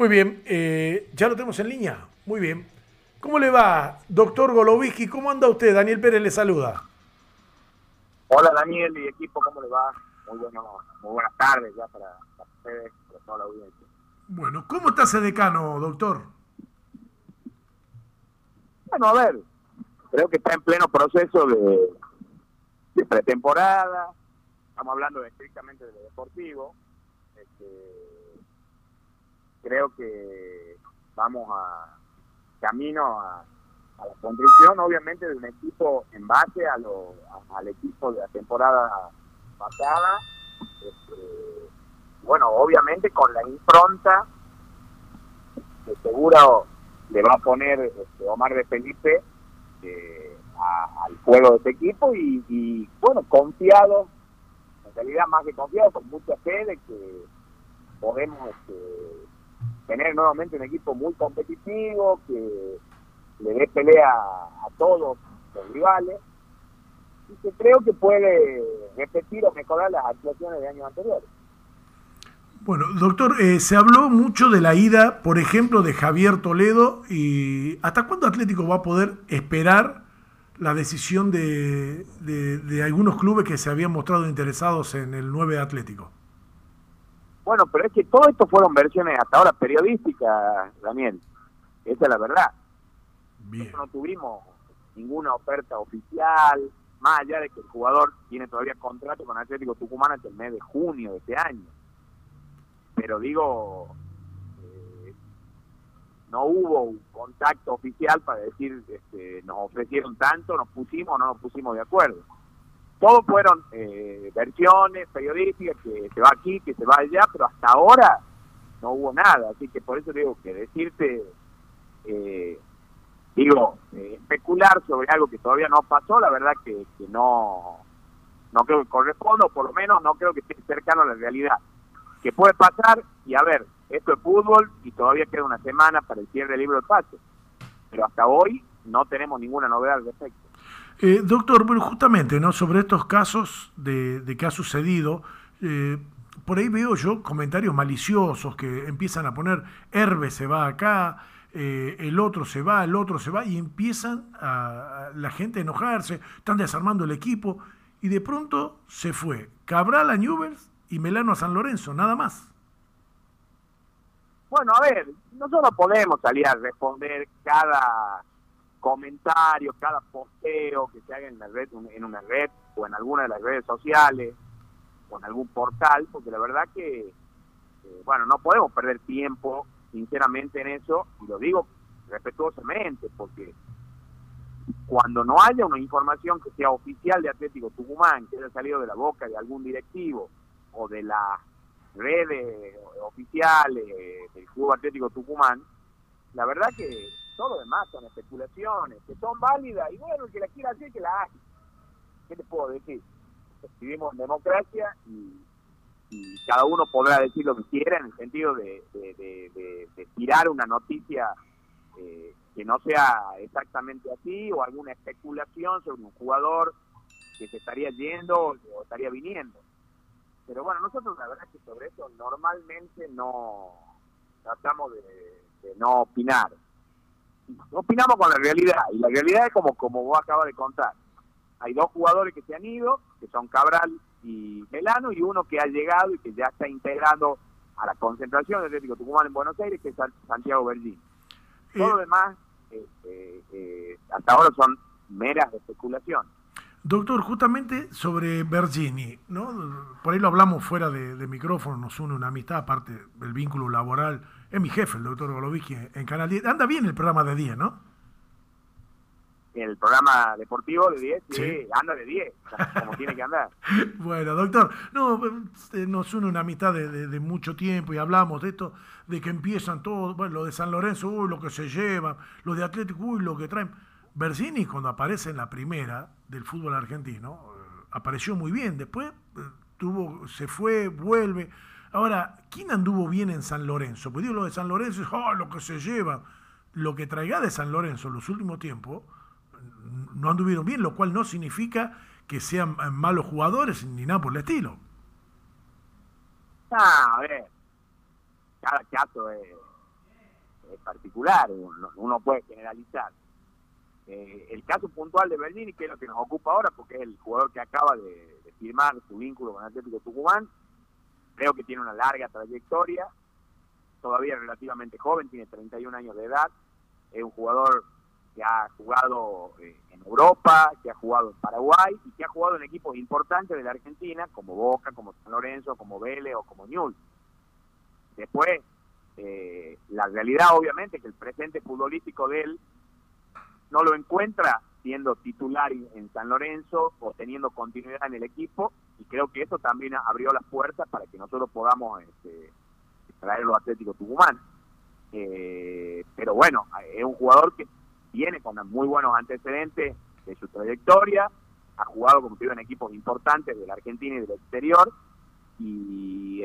Muy bien, eh, ya lo tenemos en línea. Muy bien. ¿Cómo le va, doctor Golovicki? ¿Cómo anda usted? Daniel Pérez le saluda. Hola Daniel y equipo, ¿cómo le va? Muy, bueno, muy buenas tardes ya para, ustedes, para toda la audiencia. Bueno, ¿cómo está ese decano, doctor? Bueno, a ver, creo que está en pleno proceso de, de pretemporada, estamos hablando estrictamente de lo deportivo, este, creo que vamos a camino a, la construcción, obviamente, de un equipo en base a lo, al equipo de la temporada pasada. Este, bueno, obviamente con la impronta que seguro le va a poner este, Omar de Felipe eh, al juego de este equipo y, y, bueno, confiado, en realidad más que confiado, con mucha fe de que podemos este, tener nuevamente un equipo muy competitivo, que le dé pelea a, todos los rivales y que creo que puede repetir o mejorar las actuaciones de años anteriores. Bueno, doctor, eh, se habló mucho de la ida, por ejemplo, de Javier Toledo y ¿hasta cuándo Atlético va a poder esperar la decisión de, de, de algunos clubes que se habían mostrado interesados en el 9 Atlético? Bueno, pero es que todo esto fueron versiones hasta ahora periodísticas, Daniel. Esa es la verdad. no tuvimos ninguna oferta oficial, más allá de que el jugador tiene todavía contrato con Atlético Tucumán hasta el mes de junio de este año. Pero digo, eh, no hubo un contacto oficial para decir, este, nos ofrecieron tanto, nos pusimos o no nos pusimos de acuerdo. Todos fueron eh, versiones periodísticas, que se va aquí, que se va allá, pero hasta ahora no hubo nada. Así que por eso digo que decirte, eh, digo, eh, especular sobre algo que todavía no pasó, la verdad que, no, no creo que corresponda, o por lo menos no creo que esté cercano a la realidad. Que puede pasar, y a ver, esto es fútbol y todavía queda una semana para el cierre del libro de pase. Pero hasta hoy no tenemos ninguna novedad al respecto. Eh, doctor, bueno, justamente, ¿no? Sobre estos casos de, que ha sucedido, eh, por ahí veo yo comentarios maliciosos que empiezan a poner, Herbe se va acá, eh, el otro se va, el otro se va, y empiezan a, la gente a enojarse, están desarmando el equipo, y de pronto se fue Cabral a Newell's y Melano a San Lorenzo, nada más. Bueno, a ver, nosotros podemos salir a responder cada comentarios, cada posteo que se haga en, la red, en una red o en alguna de las redes sociales o en algún portal, porque la verdad que, eh, bueno, no podemos perder tiempo, sinceramente, en eso, y lo digo respetuosamente, porque cuando no haya una información que sea oficial de Atlético Tucumán, que haya salido de la boca de algún directivo o de las redes oficiales del Club Atlético Tucumán, la verdad que todo lo demás son especulaciones, que son válidas, y bueno, el que la quiera hacer, que la haga. ¿Qué te puedo decir? Vivimos en democracia y, cada uno podrá decir lo que quiera en el sentido de, tirar una noticia eh, que no sea exactamente así o alguna especulación sobre un jugador que se estaría yendo o estaría viniendo. Pero bueno, nosotros la verdad es que sobre eso normalmente no tratamos de no opinar opinamos con la realidad, y la realidad es como, como vos acabas de contar. Hay dos jugadores que se han ido, que son Cabral y Melano, y uno que ha llegado y que ya está integrando a la concentración del Atlético Tucumán en Buenos Aires, que es Santiago Berlín. Todo lo demás, este, eh, hasta ahora son meras especulación. Doctor, justamente sobre Bergini, ¿no? Por ahí lo hablamos fuera de, de micrófono, nos une una amistad, aparte del vínculo laboral es mi jefe, el doctor Golovicki, en Canal 10. Anda bien el programa de 10, ¿no? El programa deportivo de 10, sí, anda de 10, como tiene que andar. Bueno, doctor, no, eh, nos une una amistad de, mucho tiempo y hablamos de esto, de que empiezan todos, bueno, lo de San Lorenzo, uy, lo que se lleva, lo de Atlético, uy, lo que traen. Bersini, cuando aparece en la primera del fútbol argentino, eh, apareció muy bien, después eh, tuvo, se fue, vuelve Ahora, ¿quién anduvo bien en San Lorenzo? Pues digo lo de San Lorenzo, oh, lo que se lleva. Lo que traiga de San Lorenzo en los últimos tiempos no anduvieron bien, lo cual no significa que sean malos jugadores ni nada por el estilo. Ah, a ver, cada caso es, es particular, uno, puede generalizar. Eh, el caso puntual de Bernini, que es lo que nos ocupa ahora, porque es el jugador que acaba de, firmar su vínculo con Atlético Tucumán, creo que tiene una larga trayectoria, todavía relativamente joven, tiene 31 años de edad, es un jugador que ha jugado eh, en Europa, que ha jugado en Paraguay y que ha jugado en equipos importantes de la Argentina, como Boca, como San Lorenzo, como Vélez o como Newell. Después, eh, la realidad obviamente es que el presente futbolístico de él no lo encuentra siendo titular en San Lorenzo o teniendo continuidad en el equipo y creo que eso también abrió las puertas para que nosotros podamos este, traerlo a Atlético Tucumán. Eh, pero bueno, es un jugador que viene con muy buenos antecedentes de su trayectoria, ha jugado, como digo, en equipos importantes de la Argentina y del exterior, y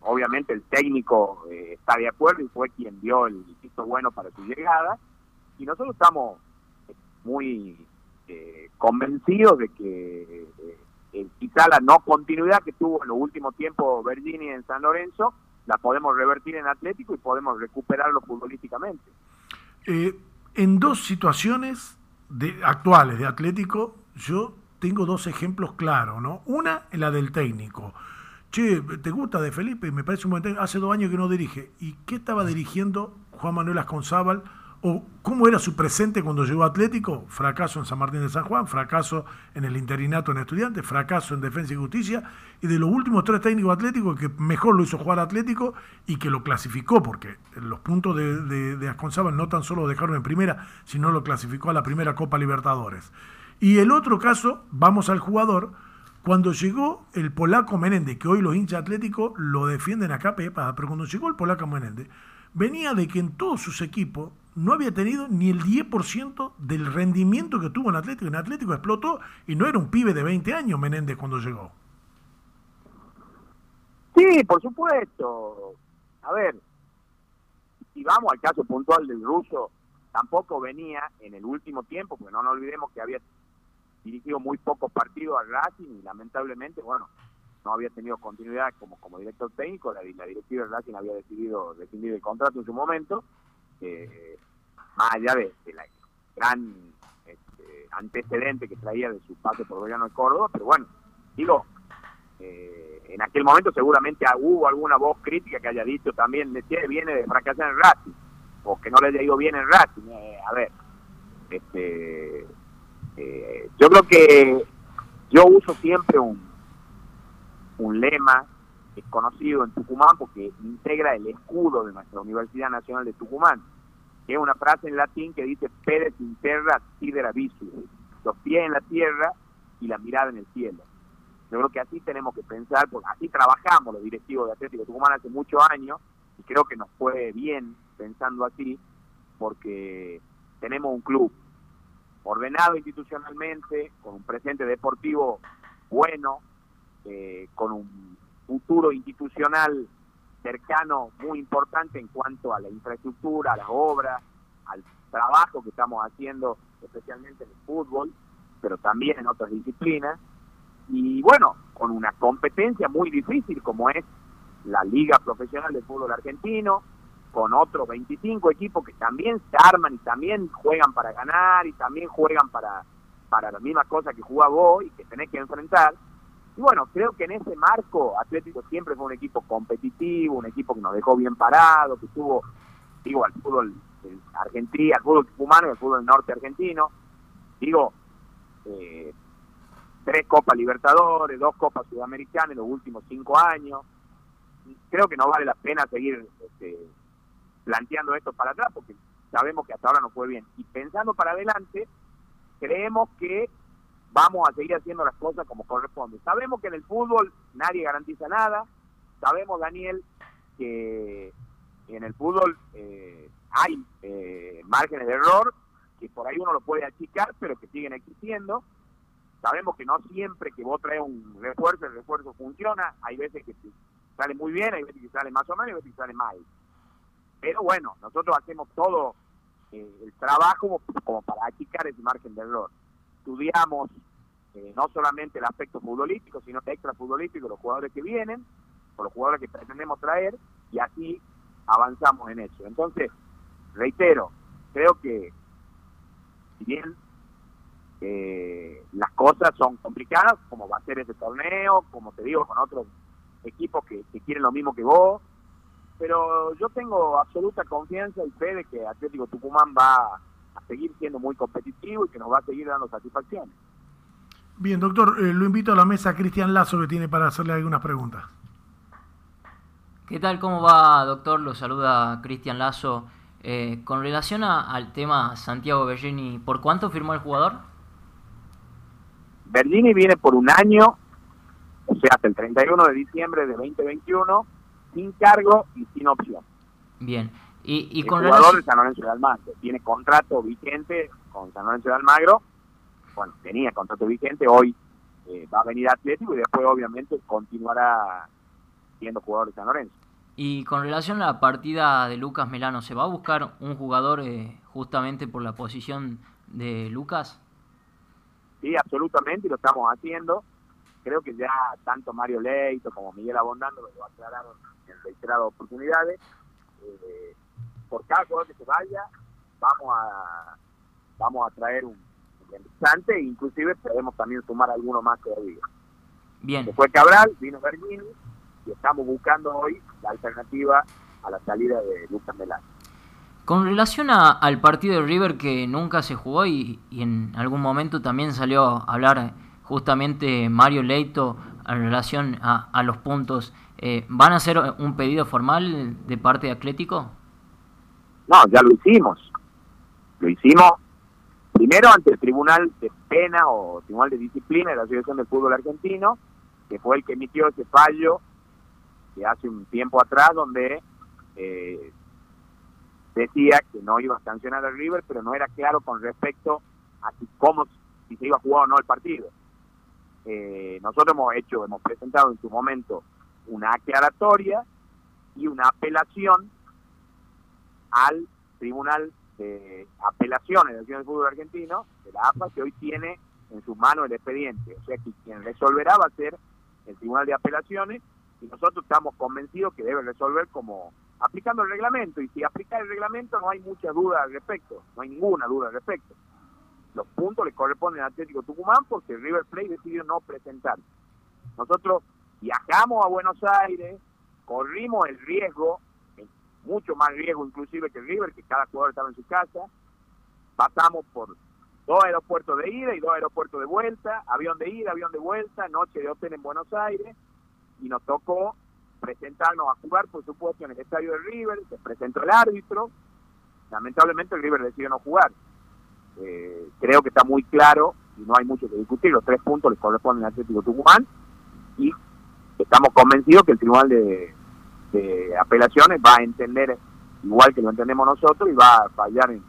obviamente el técnico eh, está de acuerdo y fue quien dio el visto bueno para su llegada, y nosotros estamos muy eh, convencidos de que eh, quizá la no continuidad que tuvo en los últimos tiempos Bergini en San Lorenzo, la podemos revertir en Atlético y podemos recuperarlo futbolísticamente. Eh, en dos situaciones de, actuales de Atlético, yo tengo dos ejemplos claros, ¿no? Una la del técnico. Che, ¿te gusta de Felipe? Me parece un buen técnico. Hace dos años que no dirige. ¿Y qué estaba dirigiendo Juan Manuel Asconzábal? ¿O cómo era su presente cuando llegó a Atlético? Fracaso en San Martín de San Juan, fracaso en el interinato en Estudiantes, fracaso en Defensa y Justicia. Y de los últimos tres técnicos atléticos, que mejor lo hizo jugar Atlético y que lo clasificó, porque los puntos de, de, no tan solo lo dejaron en primera, sino lo clasificó a la primera Copa Libertadores. Y el otro caso, vamos al jugador, cuando llegó el polaco Menéndez, que hoy los hinchas atléticos lo defienden acá, pero cuando llegó el polaco Menéndez, venía de que en todos sus equipos no había tenido ni el 10% del rendimiento que tuvo en Atlético. En Atlético explotó y no era un pibe de 20 años Menéndez cuando llegó. Sí, por supuesto. A ver, si vamos al caso puntual del ruso, tampoco venía en el último tiempo, porque no nos olvidemos que había dirigido muy pocos partidos al Racing y lamentablemente, bueno, no había tenido continuidad como, como director técnico, la, la directiva del Racing había decidido rescindir el contrato en su momento eh, más allá de, la gran este, antecedente que traía de su paso por Belgrano de Córdoba, pero bueno, digo, eh, en aquel momento seguramente hubo alguna voz crítica que haya dicho también, de viene de fracasar en Racing, o que no le haya ido bien en Racing, eh, a ver, este, yo creo que yo uso siempre un, un lema es conocido en Tucumán porque integra el escudo de nuestra Universidad Nacional de Tucumán, que es una frase en latín que dice pedes in terra sidera visu, los pies en la tierra y la mirada en el cielo. Yo creo que así tenemos que pensar, porque así trabajamos los directivos de Atlético Tucumán hace muchos años y creo que nos fue bien pensando así porque tenemos un club ordenado institucionalmente, con un presente deportivo bueno, eh, con un futuro institucional cercano muy importante en cuanto a la infraestructura, a las obras, al trabajo que estamos haciendo, especialmente en el fútbol, pero también en otras disciplinas. Y bueno, con una competencia muy difícil como es la Liga Profesional de Fútbol Argentino, con otros 25 equipos que también se arman y también juegan para ganar y también juegan para, para la misma cosa que juega vos y que tenés que enfrentar. Y bueno, creo que en ese marco Atlético siempre fue un equipo competitivo, un equipo que nos dejó bien parado, que tuvo, digo, al fútbol argentino, al fútbol humano y al fútbol norte argentino. Digo, eh, tres Copas Libertadores, dos Copas Sudamericanas en los últimos cinco años. Creo que no vale la pena seguir este, planteando esto para atrás porque sabemos que hasta ahora no fue bien. Y pensando para adelante, creemos que vamos a seguir haciendo las cosas como corresponde. Sabemos que en el fútbol nadie garantiza nada, sabemos, Daniel, que en el fútbol eh, hay eh, márgenes de error, que por ahí uno lo puede achicar, pero que siguen existiendo. Sabemos que no siempre que vos traes un refuerzo, el refuerzo funciona, hay veces que sale muy bien, hay veces que sale más o menos, hay veces que sale mal. Pero bueno, nosotros hacemos todo eh, el trabajo como para achicar ese margen de error estudiamos eh, no solamente el aspecto futbolístico, sino extra futbolístico, los jugadores que vienen, o los jugadores que pretendemos traer, y así avanzamos en eso. Entonces, reitero, creo que si bien eh, las cosas son complicadas, como va a ser este torneo, como te digo, con otros equipos que, quieren lo mismo que vos, pero yo tengo absoluta confianza y fe de que Atlético Tucumán va a seguir siendo muy competitivo y que nos va a seguir dando satisfacciones. Bien, doctor, eh, lo invito a la mesa a Cristian Lazo que tiene para hacerle algunas preguntas. ¿Qué tal? ¿Cómo va, doctor? Lo saluda Cristian Lazo. Eh, con relación al tema Santiago Bergini, ¿por cuánto firmó el jugador? Bergini viene por un año, o sea, hasta el 31 de diciembre de 2021, sin cargo y sin opción. Bien. Y, el jugador de San Lorenzo de Almagro tiene contrato vigente con San Lorenzo de Almagro. Bueno, tenía contrato vigente, hoy eh, va a venir Atlético y después obviamente continuará siendo jugador de San Lorenzo. Y con relación a la partida de Lucas Melano, ¿se va a buscar un jugador eh, justamente por la posición de Lucas? Sí, absolutamente, y lo estamos haciendo. Creo que ya tanto Mario Leito como Miguel Abondando lo aclararon en reiteradas oportunidades. Eh, por cada jugador que se vaya, vamos a vamos a traer un interesante e inclusive podemos también sumar alguno más todavía. Bien. Después Cabral, vino Bergini, y estamos buscando hoy la alternativa a la salida de Lucas Melano. Con relación al partido de River que nunca se jugó y, en algún momento también salió a hablar justamente Mario Leito en relación a, los puntos, eh, ¿van a hacer un pedido formal de parte de Atlético? No, ya lo hicimos. Lo hicimos primero ante el Tribunal de Pena o Tribunal de Disciplina de la Asociación del Fútbol Argentino, que fue el que emitió ese fallo que hace un tiempo atrás donde eh, decía que no iba a sancionar al River, pero no era claro con respecto a si, cómo, si se iba a jugar o no el partido. Eh, nosotros hemos hecho, hemos presentado en su momento una aclaratoria y una apelación al Tribunal de Apelaciones de la Fútbol Argentino, de la AFA, que hoy tiene en sus manos el expediente. O sea que quien resolverá va a ser el Tribunal de Apelaciones y nosotros estamos convencidos que debe resolver como aplicando el reglamento y si aplica el reglamento no hay mucha duda al respecto, no hay ninguna duda al respecto. Los puntos le corresponden al Atlético Tucumán porque River Plate decidió no presentar. Nosotros viajamos a Buenos Aires, corrimos el riesgo, mucho más riesgo inclusive que River, que cada jugador estaba en su casa, pasamos por dos aeropuertos de ida y dos aeropuertos de vuelta, avión de ida, avión de vuelta, noche de hotel en Buenos Aires, y nos tocó presentarnos a jugar, por supuesto, en el estadio de River, se presentó el árbitro, lamentablemente el River decidió no jugar. Eh, creo que está muy claro y no hay mucho que discutir, los tres puntos les corresponden al Atlético Tucumán y estamos convencidos que el Tribunal de, Apelaciones va a entender igual que lo entendemos nosotros y va a fallar en,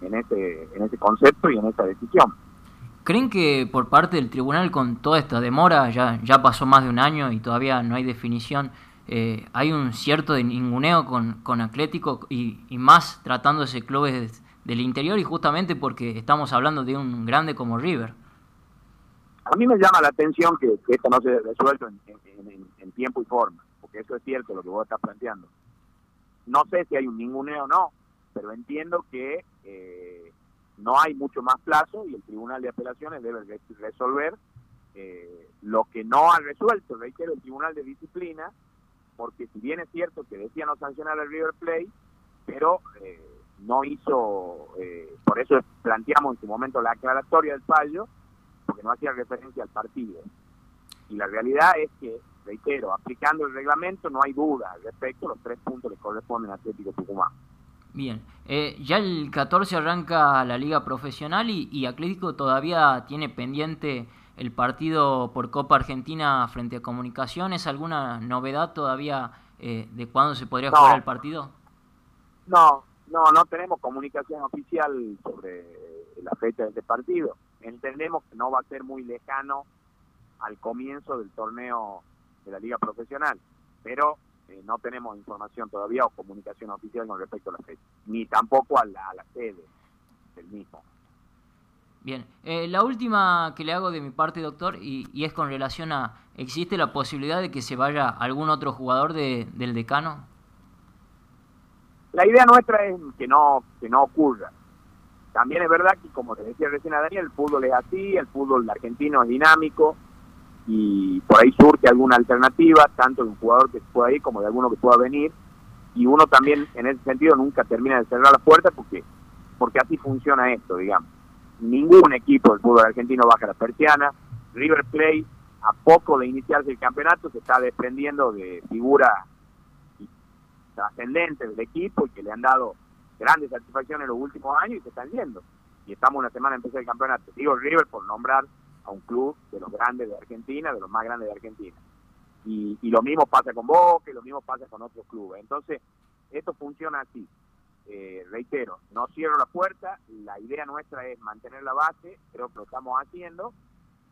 en, ese, en ese concepto y en esa decisión. ¿Creen que por parte del tribunal con toda esta demora, ya, ya pasó más de un año y todavía no hay definición, eh, hay un cierto de ninguneo con, con Atlético y, y más tratándose clubes del interior y justamente porque estamos hablando de un grande como River? A mí me llama la atención que, esto no se resuelto en, en, tiempo y forma, eso es cierto lo que vos estás planteando. No sé si hay un ninguneo o no, pero entiendo que... Eh, no hay mucho más plazo y el Tribunal de Apelaciones debe resolver eh, lo que no ha resuelto, reitero, el Tribunal de Disciplina, porque si bien es cierto que decía no sancionar al River Plate, pero eh, no hizo, por eso planteamos en su momento la aclaratoria del fallo, porque no hacía referencia al partido. Y la realidad es que, reitero, aplicando el reglamento no hay duda al respecto, los tres puntos le corresponden a Atlético Tucumán. Bien, eh, ya el 14 arranca la liga profesional y, Atlético todavía tiene pendiente el partido por Copa Argentina frente a Comunicaciones. ¿Alguna novedad todavía eh, de cuándo se podría jugar el partido? No, no, no tenemos comunicación oficial sobre la fecha de este partido. Entendemos que no va a ser muy lejano al comienzo del torneo de la liga profesional, pero eh, no tenemos información todavía o comunicación oficial con respecto a la fecha, ni tampoco a la, sede del mismo. Bien, eh, la última que le hago de mi parte, doctor, y, es con relación a, ¿existe la posibilidad de que se vaya algún otro jugador de, del decano? la idea nuestra es que no, que no ocurra. También es verdad que, como te decía recién a Daniel, el fútbol es así, el fútbol argentino es dinámico y por ahí surge alguna alternativa, tanto de un jugador que pueda ir como de alguno que pueda venir. Y uno también, en ese sentido, nunca termina de cerrar las puertas porque, porque así funciona esto, digamos. Ningún equipo del fútbol argentino baja la persiana. River Plate, a poco de iniciarse el campeonato, se está desprendiendo de figuras trascendentes del equipo y que le han dado grandes satisfacciones en los últimos años y se están yendo. Y estamos una semana a empezar el campeonato. Digo River por nombrar a un club de los grandes de Argentina, de los más grandes de Argentina. Y, y lo mismo pasa con Boca y lo mismo pasa con otros clubes. Entonces, esto funciona así. Eh, reitero, no cierro la puerta, la idea nuestra es mantener la base, creo que lo estamos haciendo,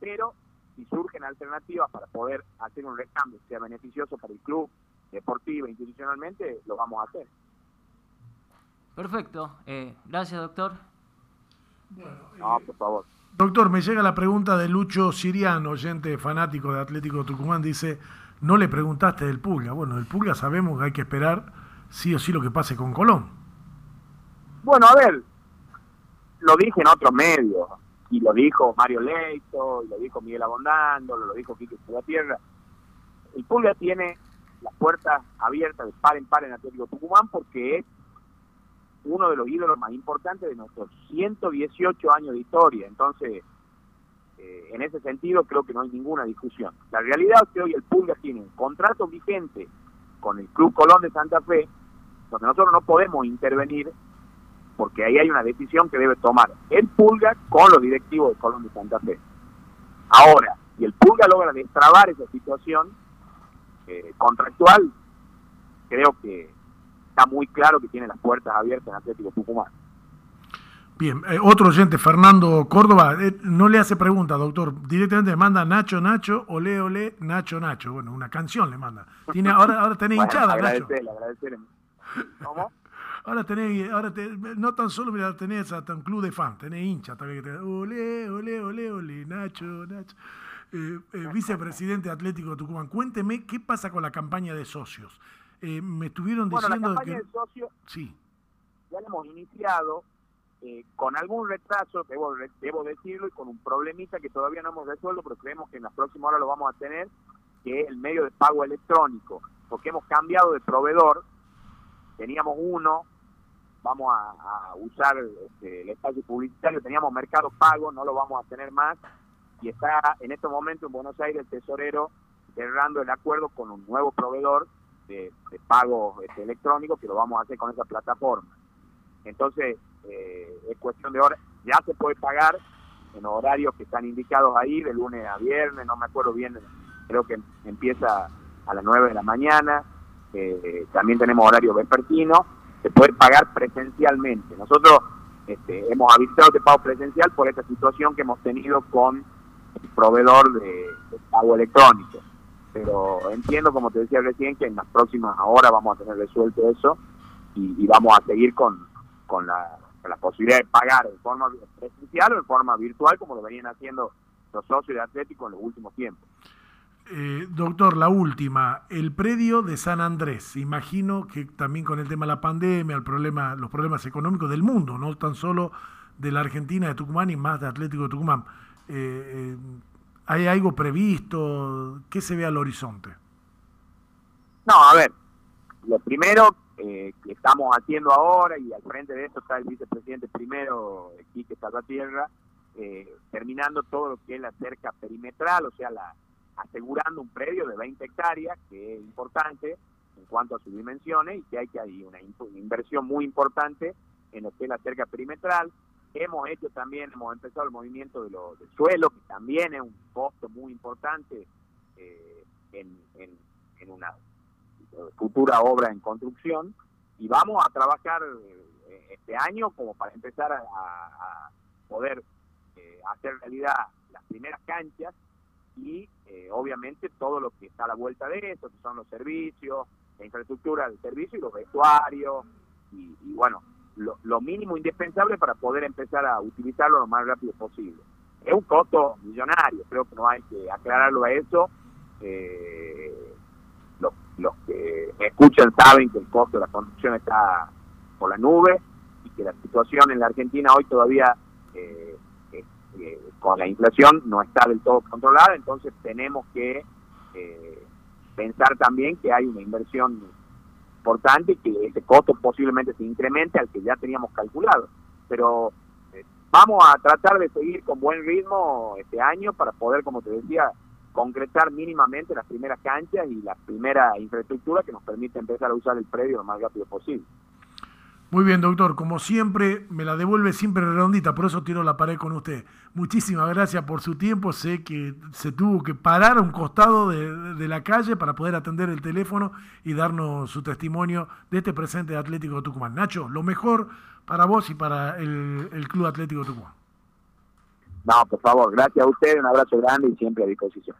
pero si surgen alternativas para poder hacer un recambio que sea beneficioso para el club, deportivo, institucionalmente, lo vamos a hacer. Perfecto. Eh, gracias, doctor. no, por favor. Doctor, me llega la pregunta de Lucho Siriano, oyente fanático de Atlético Tucumán. Dice, no le preguntaste del Pulga. Bueno, del Pulga sabemos que hay que esperar sí o sí lo que pase con Colón. Bueno, a ver, lo dije en otros medios, y lo dijo Mario Leito, y lo dijo Miguel Abondando, lo dijo Quique Tierra. El Pulga tiene las puertas abiertas de par en par en Atlético Tucumán porque es uno de los ídolos más importantes de nuestros 118 años de historia. Entonces, eh, en ese sentido creo que no hay ninguna discusión. La realidad es que hoy el Pulga tiene un contrato vigente con el Club Colón de Santa Fe, donde nosotros no podemos intervenir porque ahí hay una decisión que debe tomar el Pulga con los directivos de Colón de Santa Fe. Ahora, si el Pulga logra destrabar esa situación eh, contractual, creo que está muy claro que tiene las puertas abiertas en Atlético Tucumán. Bien, eh, otro oyente, Fernando Córdoba, eh, no le hace pregunta, doctor, directamente le manda Nacho Nacho, ole ole, Nacho Nacho. Bueno, una canción le manda. Tiene, ahora, ahora tenés hinchada, Nacho. ¿Cómo? Ahora tenés, ahora no tan solo mira, tenés hasta un club de fans, tenés hincha también que ole, ole, ole, ole, Nacho, Nacho. Eh, vicepresidente Atlético Tucumán, cuénteme qué pasa con la campaña de socios. Eh, me estuvieron diciendo la campaña de socio sí. ya la hemos iniciado eh, con algún retraso, debo, debo decirlo, y con un problemita que todavía no hemos resuelto, pero creemos que en las próximas horas lo vamos a tener, que es el medio de pago electrónico, porque hemos cambiado de proveedor, teníamos uno, vamos a, usar este, el espacio publicitario, teníamos Mercado Pago, no lo vamos a tener más, y está en este momento en Buenos Aires el tesorero cerrando el acuerdo con un nuevo proveedor de, pago este, electrónico que lo vamos a hacer con esa plataforma. Entonces, eh, es cuestión de horas. Ya se puede pagar en horarios que están indicados ahí, de lunes a viernes, no me acuerdo bien, creo que empieza a las 9 de la mañana. Eh, también tenemos horario vespertino. Se puede pagar presencialmente. Nosotros este, hemos avisado de pago presencial por esta situación que hemos tenido con el proveedor de pago electrónico pero entiendo, como te decía recién, que en las próximas horas vamos a tener resuelto eso y, vamos a seguir con, con, la, posibilidad de pagar en forma presencial o en forma virtual, como lo venían haciendo los socios de Atlético en los últimos tiempos. Eh, doctor, la última, el predio de San Andrés, imagino que también con el tema de la pandemia, el problema, los problemas económicos del mundo, no tan solo de la Argentina, de Tucumán y más de Atlético de Tucumán. Eh, eh, ¿Hay algo previsto? ¿Qué se ve al horizonte? No, a ver, lo primero eh, que estamos haciendo ahora, y al frente de esto está el vicepresidente primero, Quique Salvatierra, eh, terminando todo lo que es la cerca perimetral, o sea, la, asegurando un predio de 20 hectáreas, que es importante en cuanto a sus dimensiones, y que hay que hay una inversión muy importante en lo que es la cerca perimetral. Hemos hecho también, hemos empezado el movimiento de lo, del suelo, que también es un costo muy importante eh, en, en, una futura obra en construcción. Y vamos a trabajar eh, este año como para empezar a, poder eh, hacer realidad las primeras canchas y obviamente todo lo que está a la vuelta de eso, que son los servicios, la infraestructura del servicio y los vestuarios. y bueno, lo, mínimo indispensable para poder empezar a utilizarlo lo más rápido posible. Es un costo millonario, creo que no hay que aclararlo a eso. Eh, los, que me escuchan saben que el costo de la construcción está por la nube y que la situación en la Argentina hoy todavía eh, eh, con la inflación no está del todo controlada, entonces tenemos que pensar también que hay una inversión importante que ese costo posiblemente se incremente al que ya teníamos calculado. Pero vamos a tratar de seguir con buen ritmo este año para poder, como te decía, concretar mínimamente las primeras canchas y la primera infraestructura que nos permite empezar a usar el predio lo más rápido posible. Muy bien, doctor. Como siempre, me la devuelve siempre redondita, por eso tiro la pared con usted. Muchísimas gracias por su tiempo. Sé que se tuvo que parar a un costado de, la calle para poder atender el teléfono y darnos su testimonio de este presente de Atlético Tucumán. Nacho, lo mejor para vos y para el, el Club Atlético Tucumán. No, por favor, gracias a usted, un abrazo grande y siempre a disposición.